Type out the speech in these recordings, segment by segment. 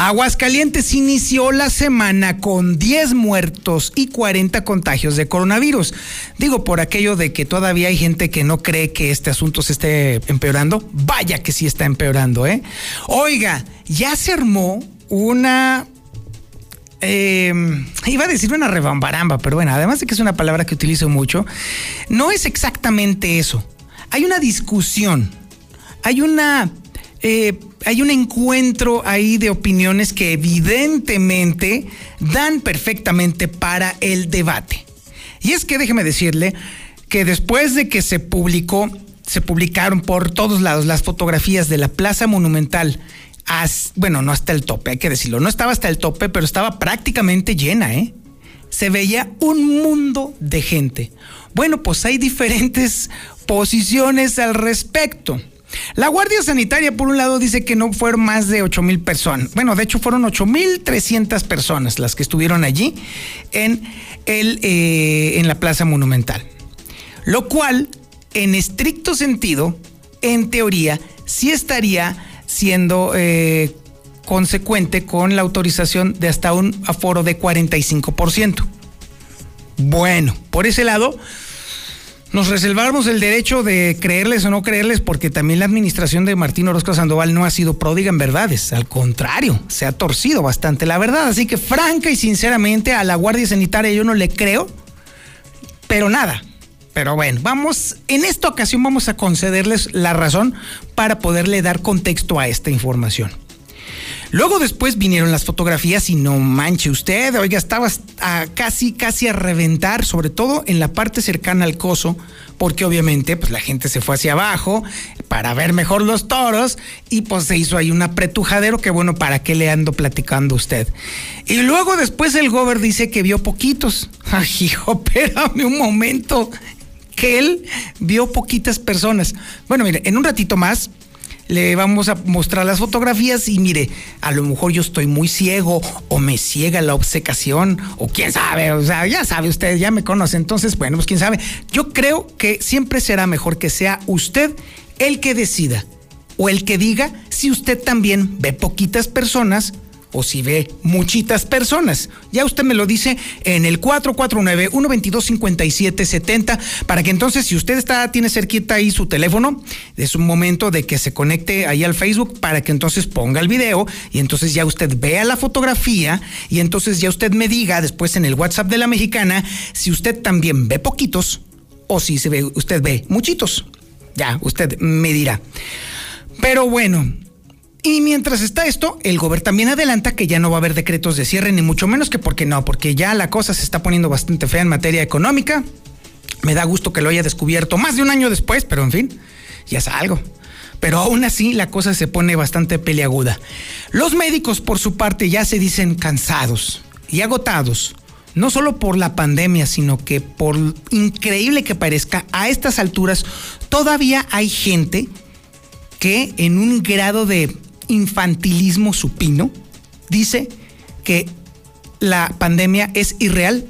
Aguascalientes inició la semana con 10 muertos y 40 contagios de coronavirus. Digo, por aquello de que todavía hay gente que no cree que este asunto se esté empeorando. Vaya que sí está empeorando, ¿eh? Oiga, ya se armó una eh, iba a decir una rebambaramba, pero bueno, además de que es una palabra que utilizo mucho, no es exactamente eso. Hay una discusión, hay una eh, hay un encuentro ahí de opiniones que evidentemente dan perfectamente para el debate. Y es que déjeme decirle que después de que se publicó, se publicaron por todos lados las fotografías de la Plaza Monumental, bueno, no hasta el tope, hay que decirlo, no estaba hasta el tope, pero estaba prácticamente llena, ¿eh? Se veía un mundo de gente. Bueno, pues hay diferentes posiciones al respecto. La Guardia Sanitaria, por un lado, dice que no fueron más de 8 mil personas. Bueno, de hecho, fueron 8 mil 300 personas las que estuvieron allí en, el, eh, en la Plaza Monumental. Lo cual, en estricto sentido, en teoría, sí estaría siendo eh, consecuente con la autorización de hasta un aforo de 45%. Bueno, por ese lado, nos reservamos el derecho de creerles o no creerles porque también la administración de Martín Orozco Sandoval no ha sido pródiga en verdades, al contrario, se ha torcido bastante la verdad, así que franca y sinceramente a la Guardia Sanitaria yo no le creo, pero nada. Pero bueno, vamos, en esta ocasión vamos a concederles la razón para poderle dar contexto a esta información. Luego después vinieron las fotografías y no manche usted, oiga, estaba a casi, casi a reventar, sobre todo en la parte cercana al coso, porque obviamente pues la gente se fue hacia abajo para ver mejor los toros y pues se hizo ahí un apretujadero que bueno, ¿para qué le ando platicando usted? Y luego después el gober dice que vio poquitos. Ay, hijo, espérame un momento, que él vio poquitas personas. Bueno, mire, en un ratito más le vamos a mostrar las fotografías y mire, a lo mejor yo estoy muy ciego o me ciega la obsecación o quién sabe, o sea, ya sabe usted, ya me conoce, entonces, bueno, pues quién sabe. Yo creo que siempre será mejor que sea usted el que decida o el que diga si usted también ve poquitas personas o si ve muchitas personas. Ya usted me lo dice en el 449-122-5770 para que entonces si usted está, tiene cerquita ahí su teléfono, es un momento de que se conecte ahí al Facebook para que entonces ponga el video y entonces ya usted vea la fotografía y entonces ya usted me diga después en el WhatsApp de la mexicana si usted también ve poquitos o si se ve, usted ve muchitos. Ya, usted me dirá. Pero bueno, y mientras está esto, el gobierno también adelanta que ya no va a haber decretos de cierre, ni mucho menos que porque no, porque ya la cosa se está poniendo bastante fea en materia económica. Me da gusto que lo haya descubierto más de un año después, pero en fin, ya es algo. Pero aún así la cosa se pone bastante peleaguda. Los médicos, por su parte, ya se dicen cansados y agotados no solo por la pandemia, sino que por increíble que parezca, a estas alturas todavía hay gente que en un grado de infantilismo supino, dice que la pandemia es irreal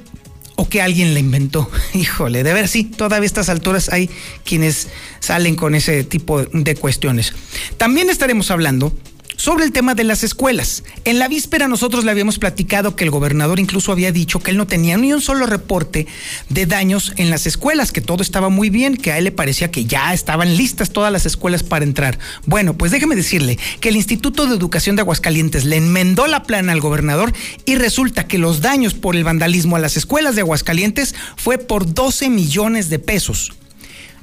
o que alguien la inventó. Híjole, de ver sí, todavía a estas alturas hay quienes salen con ese tipo de cuestiones. También estaremos hablando sobre el tema de las escuelas. En la víspera nosotros le habíamos platicado que el gobernador incluso había dicho que él no tenía ni un solo reporte de daños en las escuelas, que todo estaba muy bien, que a él le parecía que ya estaban listas todas las escuelas para entrar. Bueno, pues déjeme decirle que el Instituto de Educación de Aguascalientes le enmendó la plana al gobernador y resulta que los daños por el vandalismo a las escuelas de Aguascalientes fue por 12 millones de pesos.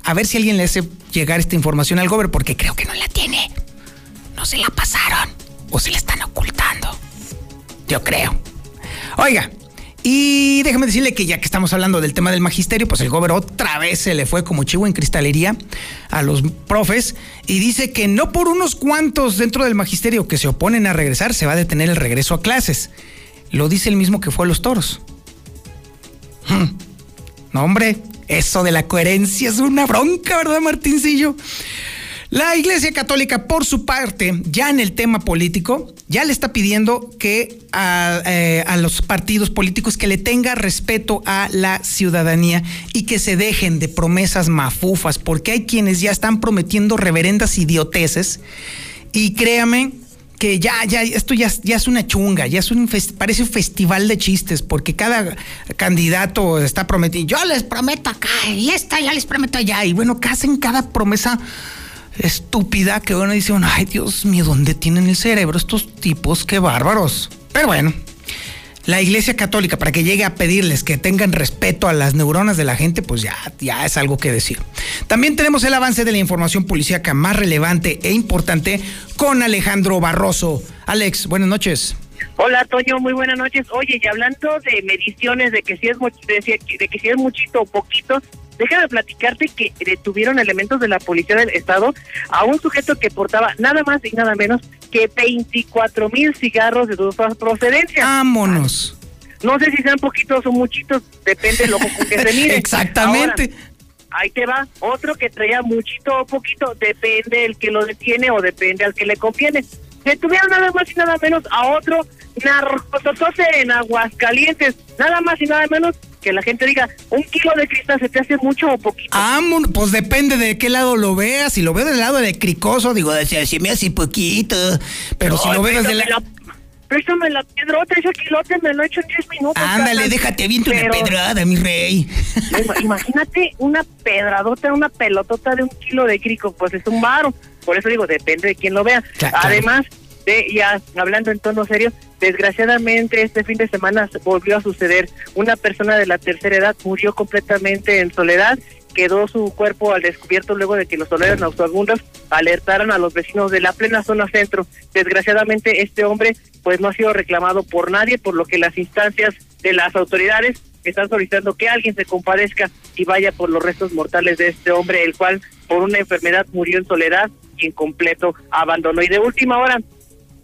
A ver si alguien le hace llegar esta información al gobernador, porque creo que no la tiene no se la pasaron o se la están ocultando. Yo creo. Oiga, Y déjeme decirle que ya que estamos hablando del tema del magisterio, pues el gobernador otra vez se le fue como chivo en cristalería a los profes y dice que no por unos cuantos dentro del magisterio que se oponen a regresar se va a detener el regreso a clases. Lo dice el mismo que fue a los toros. Hmm. No, hombre, eso de la coherencia es una bronca, ¿verdad, Martincillo? La Iglesia Católica, por su parte, ya en el tema político, ya le está pidiendo que a, eh, a, los partidos políticos que le tenga respeto a la ciudadanía y que se dejen de promesas mafufas, porque hay quienes ya están prometiendo reverendas idioteces. Y créame que ya, ya, esto ya, ya es una chunga, ya es un parece un festival de chistes, porque cada candidato está prometiendo, yo les prometo acá, y esta ya les prometo allá, y bueno, que hacen cada promesa estúpida que uno dice, ay Dios mío, ¿dónde tienen el cerebro estos tipos? Qué bárbaros. Pero bueno, la Iglesia Católica, para que llegue a pedirles que tengan respeto a las neuronas de la gente, pues ya, ya es algo que decir. También tenemos el avance de la información policíaca más relevante e importante con Alejandro Barroso. Alex, buenas noches. Hola, Toño, muy buenas noches. Oye, y hablando de mediciones, de que si es, de, de que si es muchito o poquito, Déjame platicarte que detuvieron elementos de la Policía del Estado a un sujeto que portaba nada más y nada menos que 24 mil cigarros de dudosa procedencia. Vámonos. No sé si sean poquitos o muchitos, depende de lo que se mire. Exactamente. ahí te va. Otro que traía muchito o poquito, depende el que lo detiene o depende al que le conviene. Detuvieron nada más y nada menos a otro narcototote en Aguascalientes. Nada más y nada menos que la gente diga, un kilo de cristal se te hace mucho o poquito. Ah, pues depende de qué lado lo veas. Si lo veo del lado de cricoso, digo, si me hace poquito. Pero si lo ves desde la... Préstame la piedrota, ese kilote me lo he hecho en 10 minutos. Ándale, déjate bien una pedrada, mi rey. Imagínate una pedradota, una pelotota de un kilo de crico, pues es un varo. Por eso digo, depende de quién lo vea. Además, de, ya hablando en tono serio, desgraciadamente este fin de semana volvió a suceder. Una persona de la tercera edad murió completamente en soledad quedó su cuerpo al descubierto luego de que los soleros nauseabundos alertaron a los vecinos de la plena zona centro. Desgraciadamente este hombre pues no ha sido reclamado por nadie, por lo que las instancias de las autoridades están solicitando que alguien se compadezca y vaya por los restos mortales de este hombre, el cual por una enfermedad murió en soledad y en completo abandono. Y de última hora,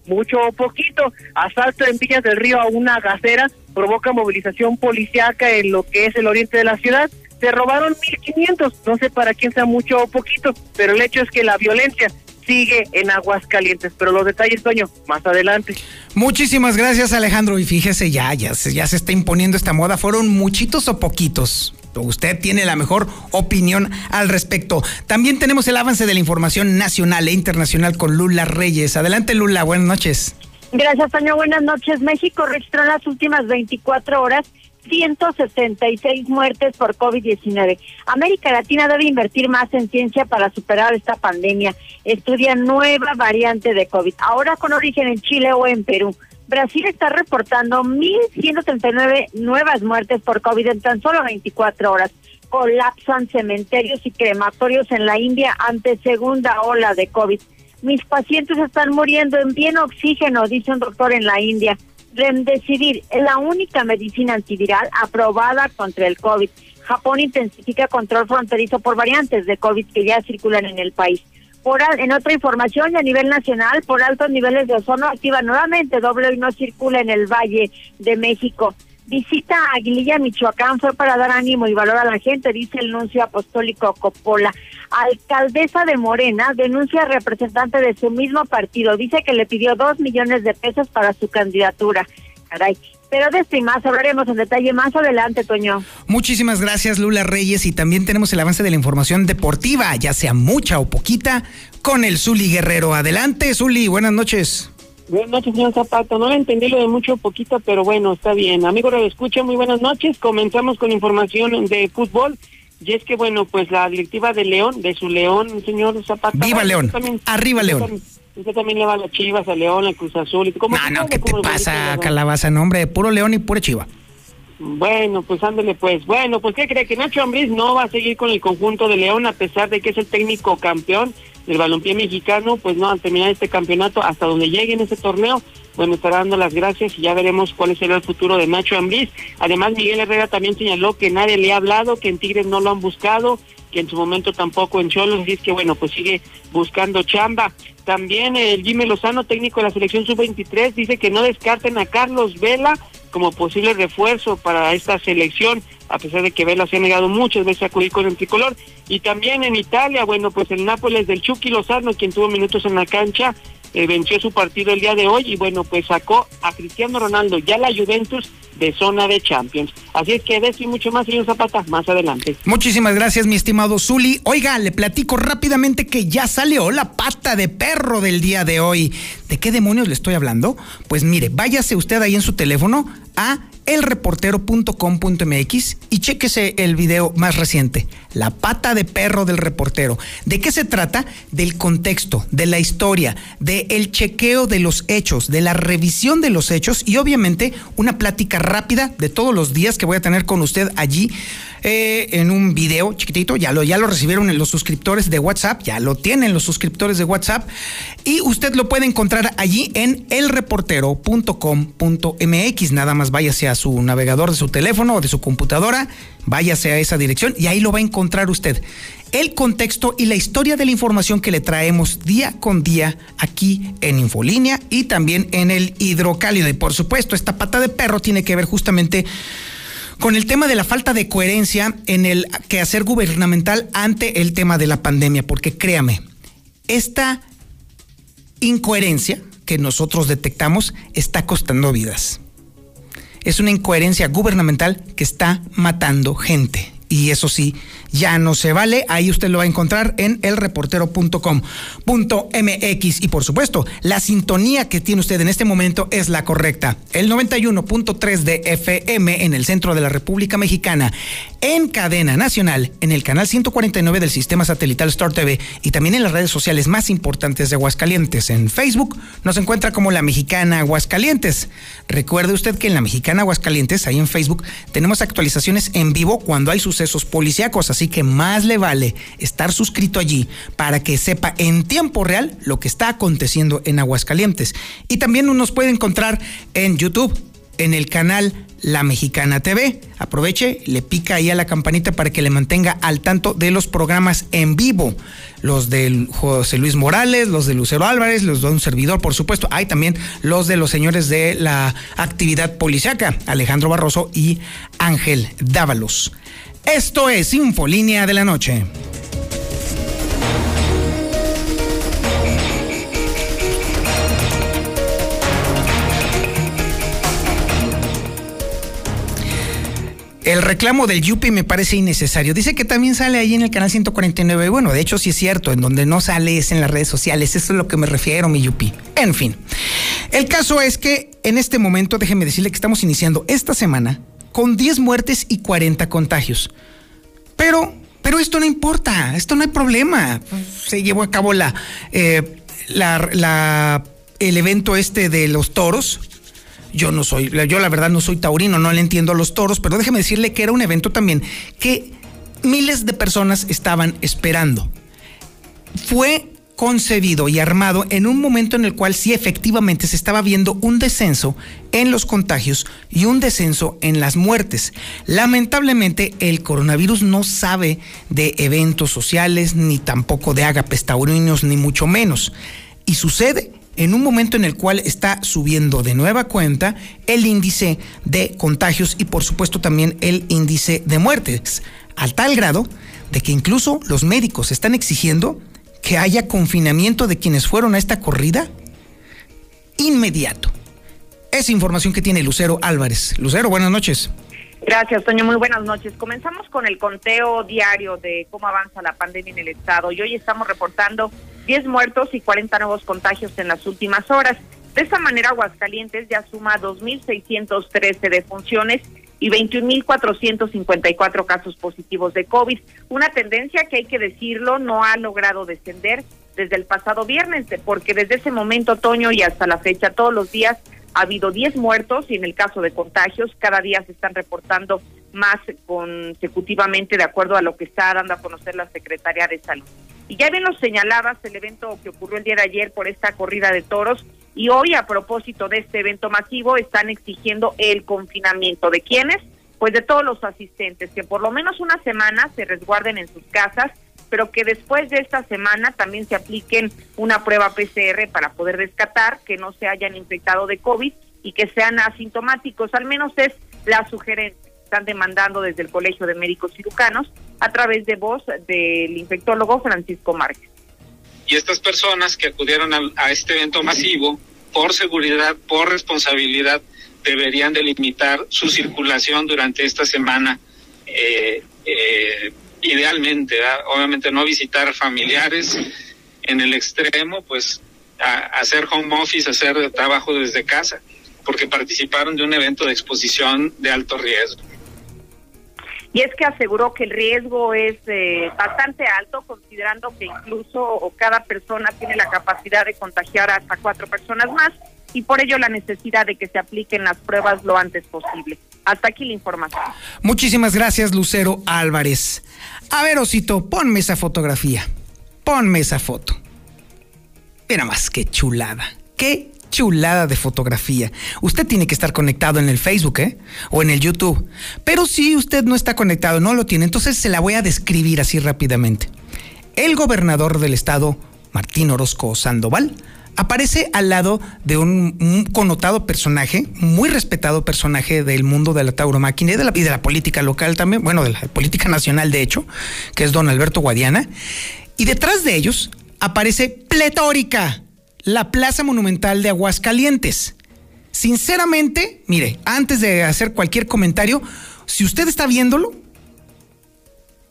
mucho o poquito. Asalto en Villas del Río a una gacera provoca movilización policiaca en lo que es el oriente de la ciudad. Se robaron 1.500, no sé para quién sea mucho o poquito, pero el hecho es que la violencia sigue en aguas calientes. Pero los detalles, Toño, más adelante. Muchísimas gracias, Alejandro. Y fíjese, ya, ya, ya se está imponiendo esta moda. ¿Fueron muchitos o poquitos? Usted tiene la mejor opinión al respecto. También tenemos el avance de la información nacional e internacional con Lula Reyes. Adelante, Lula, buenas noches. Gracias, Toño. Buenas noches. México registró en las últimas 24 horas 166 muertes por COVID-19. América Latina debe invertir más en ciencia para superar esta pandemia. Estudia nueva variante de COVID, ahora con origen en Chile o en Perú. Brasil está reportando 1.139 nuevas muertes por COVID en tan solo 24 horas. Colapsan cementerios y crematorios en la India ante segunda ola de COVID. Mis pacientes están muriendo en bien oxígeno, dice un doctor en la India. Remdesivir es la única medicina antiviral aprobada contra el COVID. Japón intensifica control fronterizo por variantes de COVID que ya circulan en el país. Por, en otra información, a nivel nacional, por altos niveles de ozono, activa nuevamente doble y no circula en el Valle de México. Visita a Aguililla, Michoacán, fue para dar ánimo y valor a la gente, dice el nuncio apostólico Coppola. Alcaldesa de Morena denuncia a representante de su mismo partido, dice que le pidió dos millones de pesos para su candidatura. Caray, pero de esto y más hablaremos en detalle más adelante, Toño. Muchísimas gracias, Lula Reyes. Y también tenemos el avance de la información deportiva, ya sea mucha o poquita, con el Zuli Guerrero. Adelante, Zuli, buenas noches. Buenas noches, señor Zapata. No entendí lo de mucho o poquito, pero bueno, está bien. Amigo, lo escucha, muy buenas noches. Comenzamos con información de fútbol. Y es que, bueno, pues la directiva de León, de su León, señor Zapata. ¡Viva León! ¡Arriba León! Usted también le va a las Chivas, a León, a Cruz Azul. Y no, no, ¿qué te pasa, Calabaza? Nombre, puro León y pura Chiva. Bueno, pues ándele pues. Bueno, pues ¿qué cree? Que Nacho Ambriz no va a seguir con el conjunto de León a pesar de que es el técnico campeón. Del balompié mexicano, pues no, al terminar este campeonato, hasta donde llegue en ese torneo, bueno, estará dando las gracias y ya veremos cuál será el futuro de Nacho Ambriz. Además, Miguel Herrera también señaló que nadie le ha hablado, que en Tigres no lo han buscado, que en su momento tampoco en Cholos, dice que bueno, pues sigue buscando chamba. También el Jimmy Lozano, técnico de la selección sub-23, dice que no descarten a Carlos Vela como posible refuerzo para esta selección, a pesar de que Vela se ha negado muchas veces a acudir con el tricolor. Y también en Italia, bueno, pues el Nápoles del Chucky Lozano, quien tuvo minutos en la cancha, eh, venció su partido el día de hoy y bueno, pues sacó a Cristiano Ronaldo ya la Juventus de zona de Champions. Así es que de y mucho más, señor Zapata, más adelante. Muchísimas gracias, mi estimado Zuli. Oiga, le platico rápidamente que ya salió la pata de perro del día de hoy. ¿De qué demonios le estoy hablando? Pues mire, váyase usted ahí en su teléfono a elreportero.com.mx y chéquese el video más reciente, La pata de perro del reportero. ¿De qué se trata? Del contexto, de la historia, del el chequeo de los hechos, de la revisión de los hechos y obviamente una plática rápida de todos los días que voy a tener con usted allí eh, en un video chiquitito. Ya lo, ya lo recibieron en los suscriptores de WhatsApp, ya lo tienen los suscriptores de WhatsApp y usted lo puede encontrar allí en elreportero.com.mx. Nada más váyase a su navegador de su teléfono o de su computadora, váyase a esa dirección y ahí lo va a encontrar usted el contexto y la historia de la información que le traemos día con día aquí en Infolínea y también en el hidrocálido. Y por supuesto, esta pata de perro tiene que ver justamente con el tema de la falta de coherencia en el quehacer gubernamental ante el tema de la pandemia, porque créame, esta incoherencia que nosotros detectamos está costando vidas. Es una incoherencia gubernamental que está matando gente. Y eso sí, ya no se vale. Ahí usted lo va a encontrar en elreportero.com.mx. Y por supuesto, la sintonía que tiene usted en este momento es la correcta. El 91.3 de FM en el centro de la República Mexicana, en cadena nacional, en el canal 149 del sistema satelital Star TV y también en las redes sociales más importantes de Aguascalientes. En Facebook nos encuentra como La Mexicana Aguascalientes. Recuerde usted que en La Mexicana Aguascalientes, ahí en Facebook, tenemos actualizaciones en vivo cuando hay sucesos policíacos. Que más le vale estar suscrito allí para que sepa en tiempo real lo que está aconteciendo en Aguascalientes. Y también nos puede encontrar en YouTube, en el canal La Mexicana TV. Aproveche, le pica ahí a la campanita para que le mantenga al tanto de los programas en vivo. Los de José Luis Morales, los de Lucero Álvarez, los de un servidor, por supuesto. Hay también los de los señores de la actividad policiaca, Alejandro Barroso y Ángel Dávalos. Esto es Infolínea de la Noche. El reclamo del Yupi me parece innecesario. Dice que también sale ahí en el canal 149. Bueno, de hecho sí es cierto, en donde no sale es en las redes sociales. Eso es lo que me refiero, mi Yupi. En fin, el caso es que en este momento, déjeme decirle que estamos iniciando esta semana con 10 muertes y 40 contagios. Pero, pero esto no importa, esto no hay problema. Se llevó a cabo eh, la, el evento este de los toros. Yo no soy, yo la verdad no soy taurino, no le entiendo a los toros, pero déjeme decirle que era un evento también que miles de personas estaban esperando. Fue concebido y armado en un momento en el cual sí efectivamente se estaba viendo un descenso en los contagios y un descenso en las muertes. Lamentablemente el coronavirus no sabe de eventos sociales, ni tampoco de agapes taurinos, ni mucho menos. Y sucede en un momento en el cual está subiendo de nueva cuenta el índice de contagios y por supuesto también el índice de muertes, al tal grado de que incluso los médicos están exigiendo que haya confinamiento de quienes fueron a esta corrida inmediato. Es información que tiene Lucero Álvarez. Lucero, buenas noches. Gracias, Toño. Muy buenas noches. Comenzamos con el conteo diario de cómo avanza la pandemia en el estado y hoy estamos reportando 10 muertos y 40 nuevos contagios en las últimas horas. De esta manera, Aguascalientes ya suma 2.613 defunciones y 21.454 casos positivos de COVID. Una tendencia que hay que decirlo no ha logrado descender desde el pasado viernes, porque desde ese momento, otoño y hasta la fecha, todos los días ha habido 10 muertos y en el caso de contagios, cada día se están reportando más consecutivamente de acuerdo a lo que está dando a conocer la Secretaría de Salud. Y ya bien lo señalabas, el evento que ocurrió el día de ayer por esta corrida de toros, y hoy a propósito de este evento masivo están exigiendo el confinamiento. ¿De quiénes? Pues de todos los asistentes, que por lo menos una semana se resguarden en sus casas, pero que después de esta semana también se apliquen una prueba PCR para poder descartar que no se hayan infectado de COVID y que sean asintomáticos. Al menos es la sugerencia que están demandando desde el Colegio de Médicos Cirujanos a través de voz del infectólogo Francisco Márquez. Y estas personas que acudieron a, este evento masivo, por seguridad, por responsabilidad, deberían delimitar su circulación durante esta semana. Eh, eh, idealmente, obviamente no visitar familiares en el extremo, pues hacer home office, hacer trabajo desde casa porque participaron de un evento de exposición de alto riesgo. Y es que aseguró que el riesgo es eh, bastante alto, considerando que incluso cada persona tiene la capacidad de contagiar hasta cuatro personas más, y por ello la necesidad de que se apliquen las pruebas lo antes posible. Hasta aquí la información. Muchísimas gracias, Lucero Álvarez. A ver, Osito, ponme esa fotografía. Ponme esa foto. Mira más, qué chulada. Qué chulada de fotografía. Usted tiene que estar conectado en el Facebook, ¿eh? O en el YouTube. Pero si usted no está conectado, no lo tiene, entonces se la voy a describir así rápidamente. El gobernador del estado, Martín Orozco Sandoval, aparece al lado de un, connotado personaje, muy respetado personaje del mundo de la tauromaquina y de la, y de la política local también, bueno, de la política nacional de hecho, que es don Alberto Guadiana. Y detrás de ellos aparece pletórica la Plaza Monumental de Aguascalientes. Sinceramente, mire, antes de hacer cualquier comentario, si usted está viéndolo,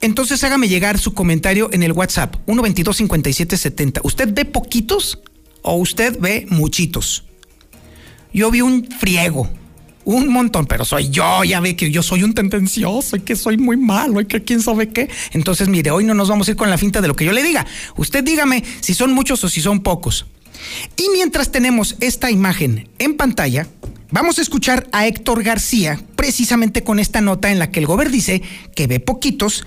entonces hágame llegar su comentario en el WhatsApp 122 5770. ¿Usted ve poquitos o usted ve muchitos? Yo vi un friego, un montón, pero soy yo, ya ve que yo soy un tendencioso y que soy muy malo y que quién sabe qué. Entonces, mire, hoy no nos vamos a ir con la finta de lo que yo le diga. Usted dígame si son muchos o si son pocos. Y mientras tenemos esta imagen en pantalla, vamos a escuchar a Héctor García precisamente con esta nota en la que el gobierno dice que ve poquitos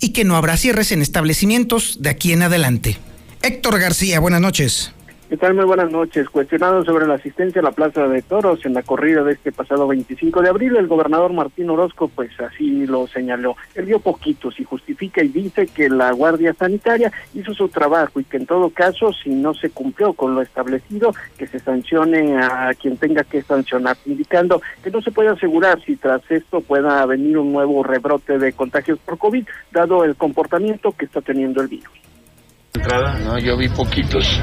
y que no habrá cierres en establecimientos de aquí en adelante. Héctor García, buenas noches. ¿Qué tal? Muy buenas noches. Cuestionado sobre la asistencia a la Plaza de Toros en la corrida de este pasado 25 de abril, el gobernador Martín Orozco pues así lo señaló. Él dio poquitos y justifica y dice que la Guardia Sanitaria hizo su trabajo y que en todo caso, si no se cumplió con lo establecido, que se sancione a quien tenga que sancionar, indicando que no se puede asegurar si tras esto pueda venir un nuevo rebrote de contagios por COVID, dado el comportamiento que está teniendo el virus. No, yo vi poquitos.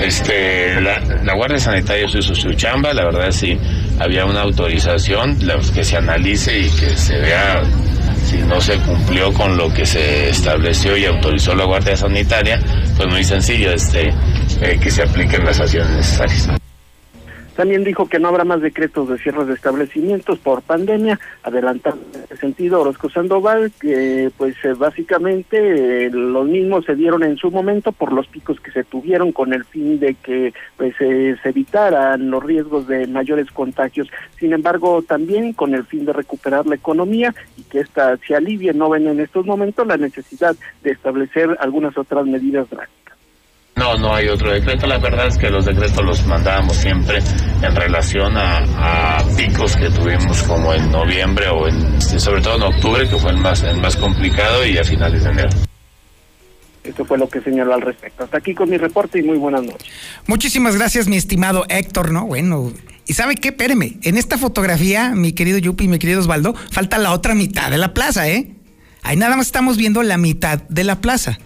Este, la, Guardia Sanitaria hizo su chamba, la verdad sí había una autorización, que se analice y que se vea si no se cumplió con lo que se estableció y autorizó la Guardia Sanitaria, pues muy sencillo, este, eh, que se apliquen las acciones necesarias. También dijo que no habrá más decretos de cierre de establecimientos por pandemia, adelantando en ese sentido Orozco Sandoval, que pues eh, básicamente eh, los mismos se dieron en su momento por los picos que se tuvieron con el fin de que pues se evitaran los riesgos de mayores contagios. Sin embargo, también con el fin de recuperar la economía y que ésta se alivie, no ven en estos momentos la necesidad de establecer algunas otras medidas drásticas. No, no hay otro decreto. La verdad es que los decretos los mandábamos siempre en relación a, picos que tuvimos como en noviembre o en, sobre todo en octubre, que fue el más, el más complicado, y a finales de enero. Esto fue lo que señaló al respecto. Hasta aquí con mi reporte y muy buenas noches. Muchísimas gracias, mi estimado Héctor, ¿no? Bueno, y sabe qué, espéreme, en esta fotografía, mi querido Yupi y mi querido Osvaldo, falta la otra mitad de la plaza, ¿eh? Ahí nada más estamos viendo la mitad de la plaza.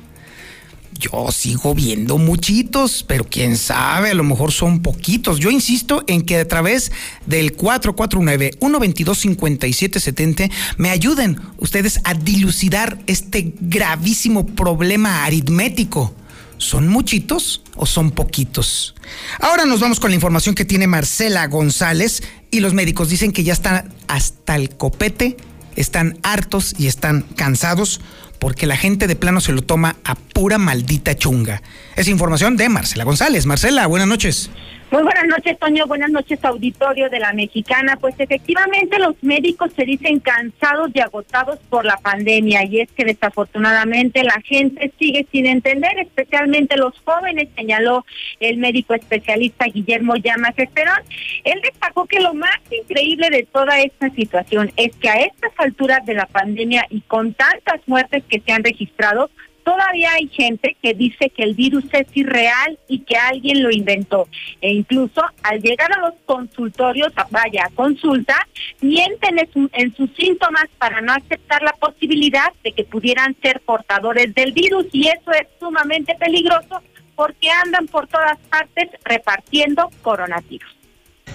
Yo sigo viendo muchitos, pero quién sabe, a lo mejor son poquitos. Yo insisto en que a través del 449-122-5770 me ayuden ustedes a dilucidar este gravísimo problema aritmético. ¿Son muchitos o son poquitos? Ahora nos vamos con la información que tiene Marcela González y los médicos dicen que ya están hasta el copete, están hartos y están cansados porque la gente de plano se lo toma a pura maldita chunga. Es información de Marcela González. Marcela, buenas noches. Muy buenas noches, Toño. Buenas noches, auditorio de la Mexicana. Pues efectivamente los médicos se dicen cansados y agotados por la pandemia y es que desafortunadamente la gente sigue sin entender, especialmente los jóvenes, señaló el médico especialista Guillermo Llamas Esperón. Él destacó que lo más increíble de toda esta situación es que a estas alturas de la pandemia y con tantas muertes que se han registrado, Todavía hay gente que dice que el virus es irreal y que alguien lo inventó. E incluso al llegar a los consultorios, vaya, consulta, mienten en, sus síntomas para no aceptar la posibilidad de que pudieran ser portadores del virus. Y eso es sumamente peligroso porque andan por todas partes repartiendo coronavirus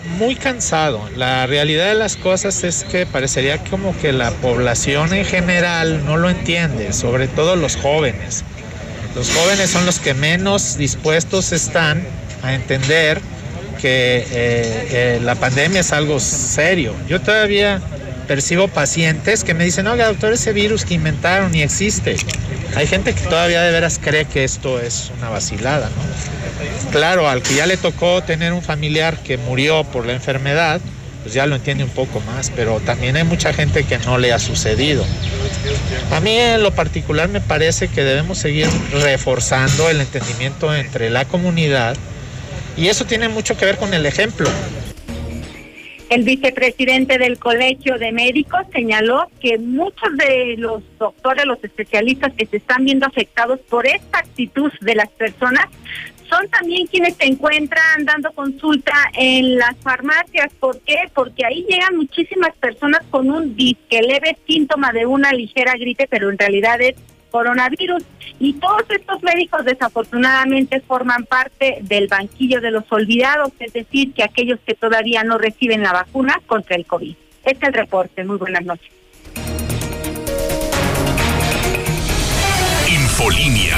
muy cansado. La realidad de las cosas es que parecería como que la población en general no lo entiende, sobre todo los jóvenes. Los jóvenes son los que menos dispuestos están a entender que eh, eh, la pandemia es algo serio. Yo todavía percibo pacientes que me dicen, oiga doctor, ese virus que inventaron ni existe. Hay gente que todavía de veras cree que esto es una vacilada, ¿no? Claro, al que ya le tocó tener un familiar que murió por la enfermedad, pues ya lo entiende un poco más, pero también hay mucha gente que no le ha sucedido. A mí en lo particular me parece que debemos seguir reforzando el entendimiento entre la comunidad y eso tiene mucho que ver con el ejemplo. El vicepresidente del Colegio de Médicos señaló que muchos de los doctores, los especialistas que se están viendo afectados por esta actitud de las personas son también quienes se encuentran dando consulta en las farmacias. ¿Por qué? Porque ahí llegan muchísimas personas con un disque leve síntoma de una ligera gripe, pero en realidad es coronavirus. Y todos estos médicos desafortunadamente forman parte del banquillo de los olvidados, es decir, que aquellos que todavía no reciben la vacuna contra el COVID. Este es el reporte. Muy buenas noches. Infolínea.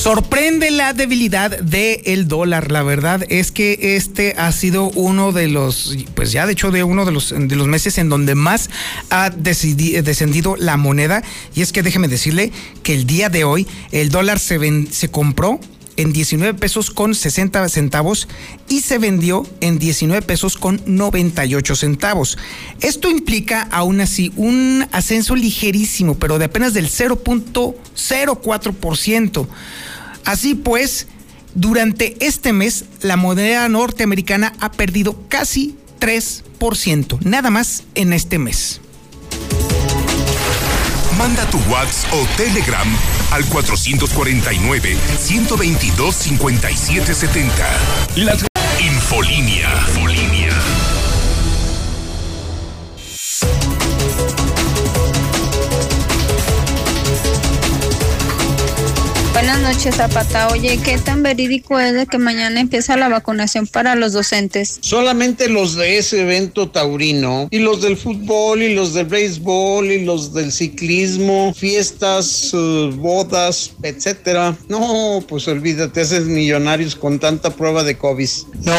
Sorprende la debilidad del dólar. La verdad es que este ha sido uno de los, pues ya de hecho de uno de los, de los meses en donde más ha descendido la moneda. Y es que déjeme decirle que el día de hoy el dólar se, se compró en 19 pesos con 60 centavos y se vendió en 19 pesos con 98 centavos. Esto implica aún así un ascenso ligerísimo, pero de apenas del 0.04%. Así pues, durante este mes, la moneda norteamericana ha perdido casi 3%, nada más en este mes. Manda tu WhatsApp o Telegram al 449-122-5770. La Infolínea. Buenas noches, Zapata. Oye, ¿qué tan verídico es de que mañana empieza la vacunación para los docentes? Solamente los de ese evento taurino y los del fútbol y los del béisbol y los del ciclismo, fiestas, eh, bodas, etcétera. No, pues olvídate, haces millonarios con tanta prueba de COVID. No,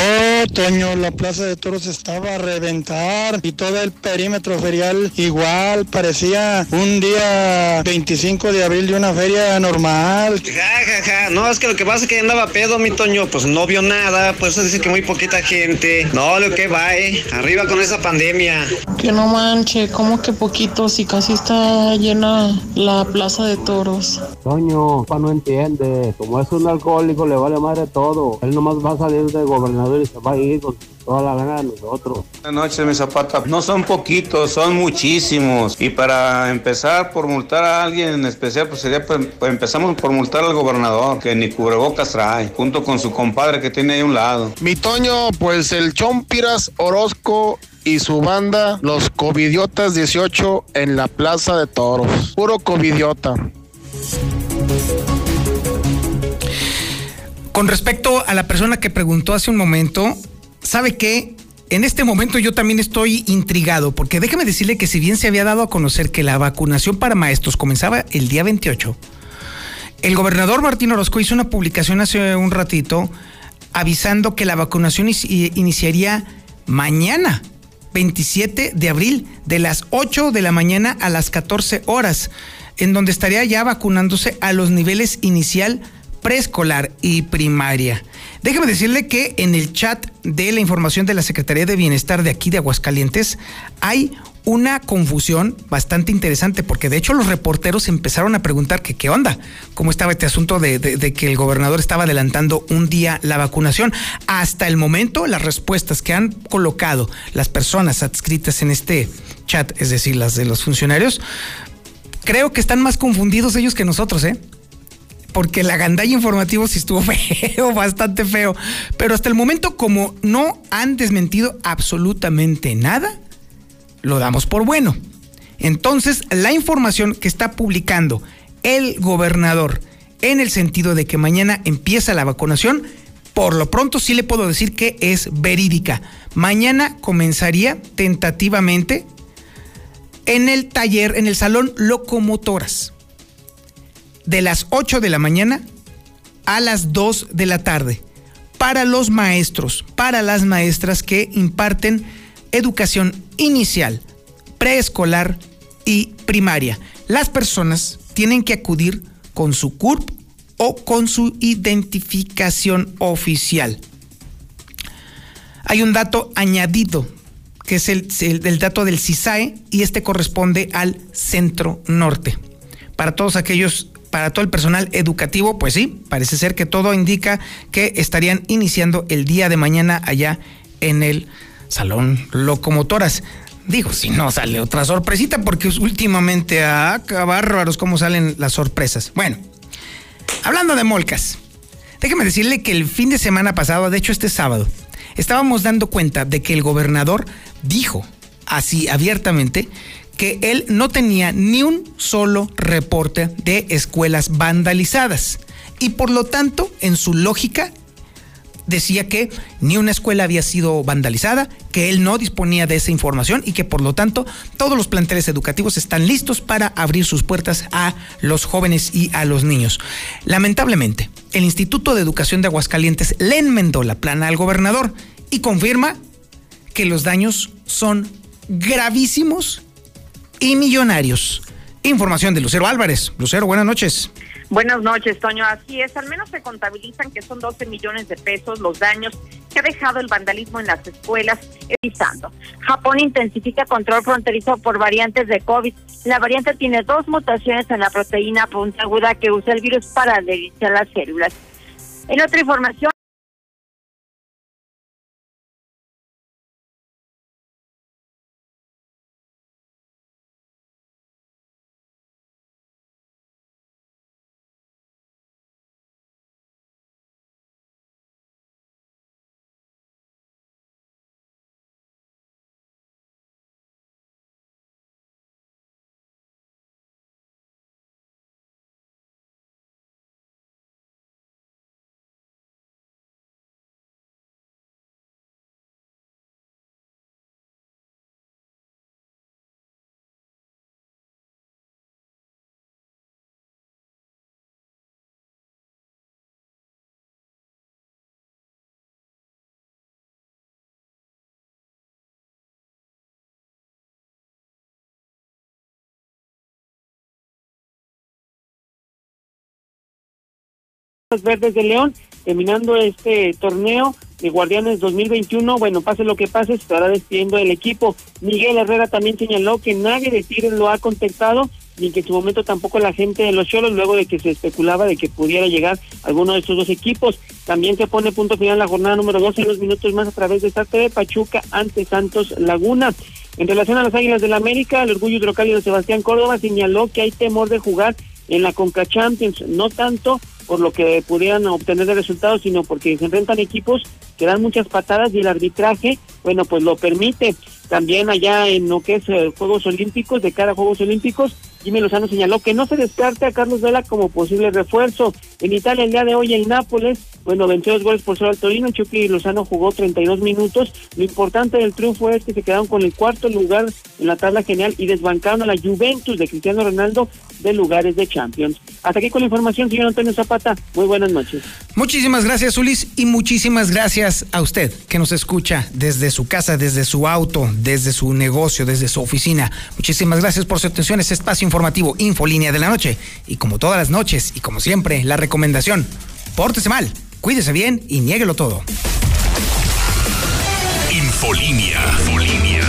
Toño, la plaza de toros estaba a reventar y todo el perímetro ferial igual, parecía un día 25 de abril de una feria normal. Ja, No, es que lo que pasa es que andaba pedo, mi Toño. Pues no vio nada. Pues eso dice que muy poquita gente. No, lo que va, eh. Arriba con esa pandemia. Que no manche, como que poquitos y casi está llena la plaza de toros. Toño, pa no entiende. Como es un alcohólico, le vale madre todo. Él nomás va a salir de gobernador y se va con toda la gana de nosotros. Buenas noches, mi zapata. No son poquitos, son muchísimos. Y para empezar por multar a alguien en especial, pues sería, pues, pues, empezamos por multar al gobernador, que ni cubrebocas trae, junto con su compadre que tiene ahí a un lado. Mi Toño, pues el Chompiras Orozco y su banda, los Covidiotas 18 en la Plaza de Toros. Puro Covidiota. Con respecto a la persona que preguntó hace un momento, ¿sabe qué? En este momento yo también estoy intrigado, porque déjeme decirle que si bien se había dado a conocer que la vacunación para maestros comenzaba el día 28, el gobernador Martín Orozco hizo una publicación hace un ratito avisando que la vacunación iniciaría mañana, 27 de abril, de las 8 de la mañana a las 14 horas, en donde estaría ya vacunándose a los niveles inicial preescolar y primaria. Déjeme decirle que en el chat de la información de la Secretaría de Bienestar de aquí de Aguascalientes hay una confusión bastante interesante, porque de hecho los reporteros empezaron a preguntar que qué onda, cómo estaba este asunto de, de, que el gobernador estaba adelantando un día la vacunación. Hasta el momento, las respuestas que han colocado las personas adscritas en este chat, es decir, las de los funcionarios, creo que están más confundidos ellos que nosotros, ¿eh? Porque la gandalla informativo sí estuvo feo, bastante feo. Pero hasta el momento, como no han desmentido absolutamente nada, lo damos por bueno. Entonces, la información que está publicando el gobernador en el sentido de que mañana empieza la vacunación, por lo pronto sí le puedo decir que es verídica. Mañana comenzaría tentativamente en el taller, en el salón locomotoras, de las 8 de la mañana a las 2 de la tarde, para los maestros, para las maestras que imparten educación inicial, preescolar y primaria. Las personas tienen que acudir con su CURP o con su identificación oficial. Hay un dato añadido, que es el, el, dato del CISAE, y este corresponde al centro norte. Para todos aquellos, para todo el personal educativo, pues sí, parece ser que todo indica que estarían iniciando el día de mañana allá en el Salón Locomotoras. Digo, si no sale otra sorpresita, porque últimamente, ah, bárbaros, cómo salen las sorpresas. Bueno, hablando de molcas, déjeme decirle que el fin de semana pasado, de hecho este sábado, estábamos dando cuenta de que el gobernador dijo así abiertamente que él no tenía ni un solo reporte de escuelas vandalizadas y por lo tanto, en su lógica, decía que ni una escuela había sido vandalizada, que él no disponía de esa información y que por lo tanto todos los planteles educativos están listos para abrir sus puertas a los jóvenes y a los niños. Lamentablemente, el Instituto de Educación de Aguascalientes le enmendó la plana al gobernador y confirma que los daños son gravísimos y millonarios. Información de Lucero Álvarez. Lucero, buenas noches. Buenas noches, Toño. Así es, al menos se contabilizan que son 12 millones de pesos los daños que ha dejado el vandalismo en las escuelas, evitando. Japón intensifica control fronterizo por variantes de COVID. La variante tiene dos mutaciones en la proteína puntiaguda que usa el virus para deliciar las células. En otra información, Verdes de León, terminando este torneo de Guardianes 2021. Bueno, pase lo que pase, se estará despidiendo el equipo. Miguel Herrera también señaló que nadie de Tigres lo ha contactado, ni que en su momento tampoco la gente de los Cholos, luego de que se especulaba de que pudiera llegar alguno de estos dos equipos. También se pone punto final la jornada número 12 en los minutos más a través de esta de Pachuca ante Santos Laguna. En relación a las Águilas del la América, el orgullo hidrocálido de Sebastián Córdoba señaló que hay temor de jugar en la Conca Champions, no tanto por lo que pudieran obtener de resultados, sino porque se enfrentan equipos que dan muchas patadas y el arbitraje, bueno, pues lo permite. También allá en lo que es eh, Juegos Olímpicos, de cara a Juegos Olímpicos, Jimmy Lozano señaló que no se descarte a Carlos Vela como posible refuerzo. En Italia el día de hoy el Nápoles, bueno, venció dos goles por solo al Torino, Chucky Lozano jugó 32 minutos. Lo importante del triunfo es que se quedaron con el cuarto lugar en la tabla general y desbancaron a la Juventus de Cristiano Ronaldo de lugares de Champions. Hasta aquí con la información, señor Antonio Zapata. Muy buenas noches. Muchísimas gracias, Ulis, y muchísimas gracias a usted que nos escucha desde su casa, desde su auto, desde su negocio, desde su oficina. Muchísimas gracias por su atención. Este espacio informativo Infolínea de la Noche. Y como todas las noches, y como siempre, la recomendación pórtese mal, cuídese bien y niéguelo todo. Infolinia. Infolinia.